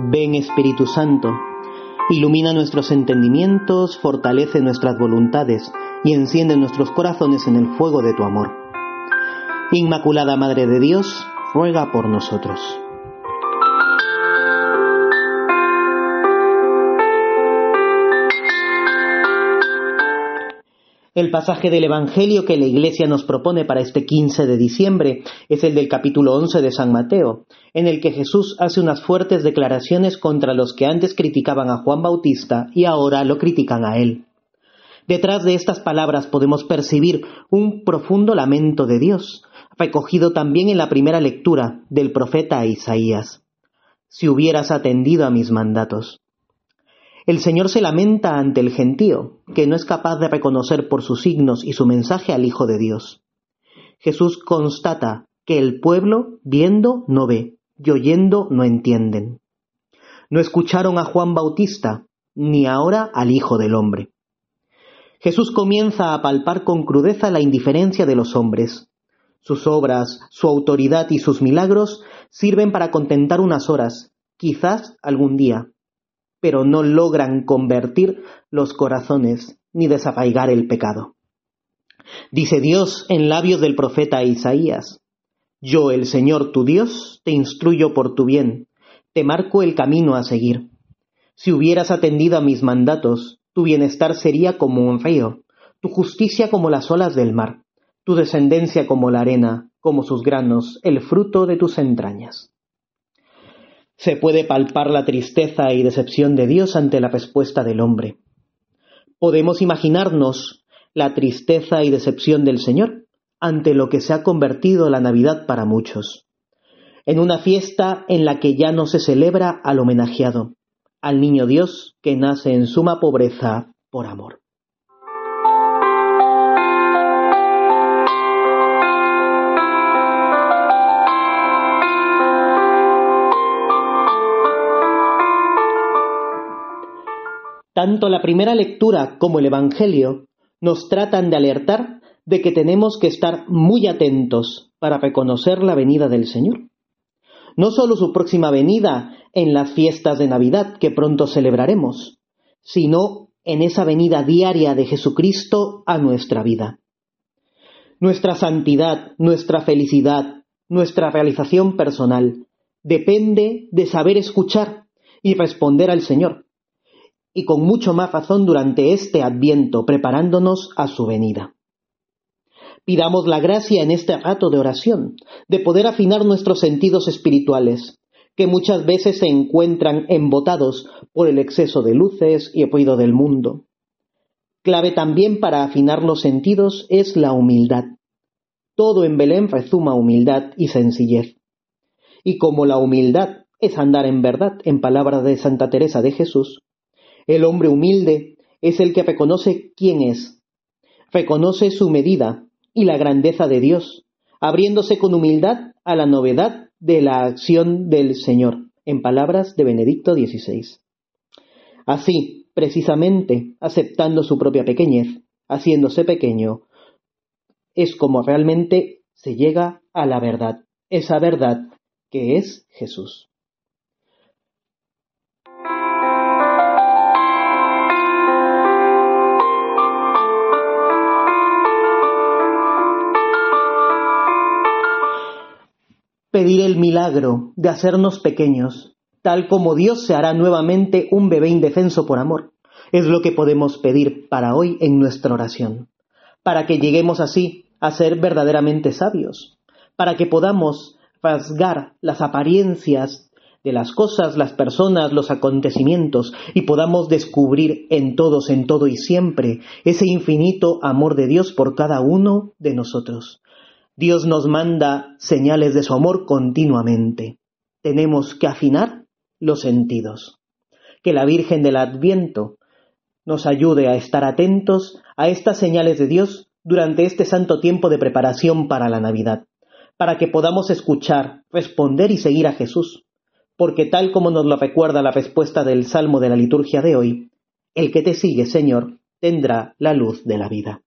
Ven Espíritu Santo, ilumina nuestros entendimientos, fortalece nuestras voluntades y enciende nuestros corazones en el fuego de tu amor. Inmaculada Madre de Dios, ruega por nosotros. El pasaje del Evangelio que la Iglesia nos propone para este 15 de diciembre es el del capítulo 11 de San Mateo, en el que Jesús hace unas fuertes declaraciones contra los que antes criticaban a Juan Bautista y ahora lo critican a él. Detrás de estas palabras podemos percibir un profundo lamento de Dios, recogido también en la primera lectura del profeta Isaías. Si hubieras atendido a mis mandatos. El Señor se lamenta ante el gentío, no es capaz de reconocer por sus signos y su mensaje al Hijo de Dios. Jesús constata que el pueblo, viendo, no ve, y oyendo, no entienden. No escucharon a Juan Bautista, ni ahora al Hijo del Hombre. Jesús comienza a palpar con crudeza la indiferencia de los hombres. Sus obras, su autoridad y sus milagros sirven para contentar unas horas, quizás algún día, pero no logran convertir los corazones ni desapaigar el pecado. Dice Dios en labios del profeta Isaías, Yo, el Señor tu Dios, te instruyo por tu bien, te marco el camino a seguir. Si hubieras atendido a mis mandatos, tu bienestar sería como un río, tu justicia como las olas del mar, tu descendencia como la arena, como sus granos, el fruto de tus entrañas se puede palpar la tristeza y decepción de Dios ante la respuesta del hombre. Podemos imaginarnos la tristeza y decepción del Señor ante lo que se ha convertido la Navidad para muchos, en una fiesta en la que ya no se celebra al homenajeado, al niño Dios que nace en suma pobreza por amor. Tanto la primera lectura como el Evangelio nos tratan de alertar de que tenemos que estar muy atentos para reconocer la venida del Señor. No solo su próxima venida en las fiestas de Navidad que pronto celebraremos, sino en esa venida diaria de Jesucristo a nuestra vida. Nuestra santidad, nuestra felicidad, nuestra realización personal depende de saber escuchar y responder al Señor y con mucho más razón durante este adviento, preparándonos a su venida. Pidamos la gracia en este rato de oración, de poder afinar nuestros sentidos espirituales, que muchas veces se encuentran embotados por el exceso de luces y ruido del mundo. Clave también para afinar los sentidos es la humildad. Todo en Belén rezuma humildad y sencillez. Y como la humildad es andar en verdad, en palabras de Santa Teresa de Jesús, el hombre humilde es el que reconoce quién es, reconoce su medida y la grandeza de Dios, abriéndose con humildad a la novedad de la acción del Señor, en palabras de Benedicto XVI. Así, precisamente, aceptando su propia pequeñez, haciéndose pequeño, es como realmente se llega a la verdad, esa verdad que es Jesús. Pedir el milagro de hacernos pequeños, tal como Dios se hará nuevamente un bebé indefenso por amor. Es lo que podemos pedir para hoy en nuestra oración, para que lleguemos así a ser verdaderamente sabios, para que podamos rasgar las apariencias de las cosas, las personas, los acontecimientos, y podamos descubrir en todos, en todo y siempre ese infinito amor de Dios por cada uno de nosotros. Dios nos manda señales de su amor continuamente. Tenemos que afinar los sentidos. Que la Virgen del Adviento nos ayude a estar atentos a estas señales de Dios durante este santo tiempo de preparación para la Navidad, para que podamos escuchar, responder y seguir a Jesús, porque tal como nos lo recuerda la respuesta del Salmo de la liturgia de hoy, el que te sigue, Señor, tendrá la luz de la vida.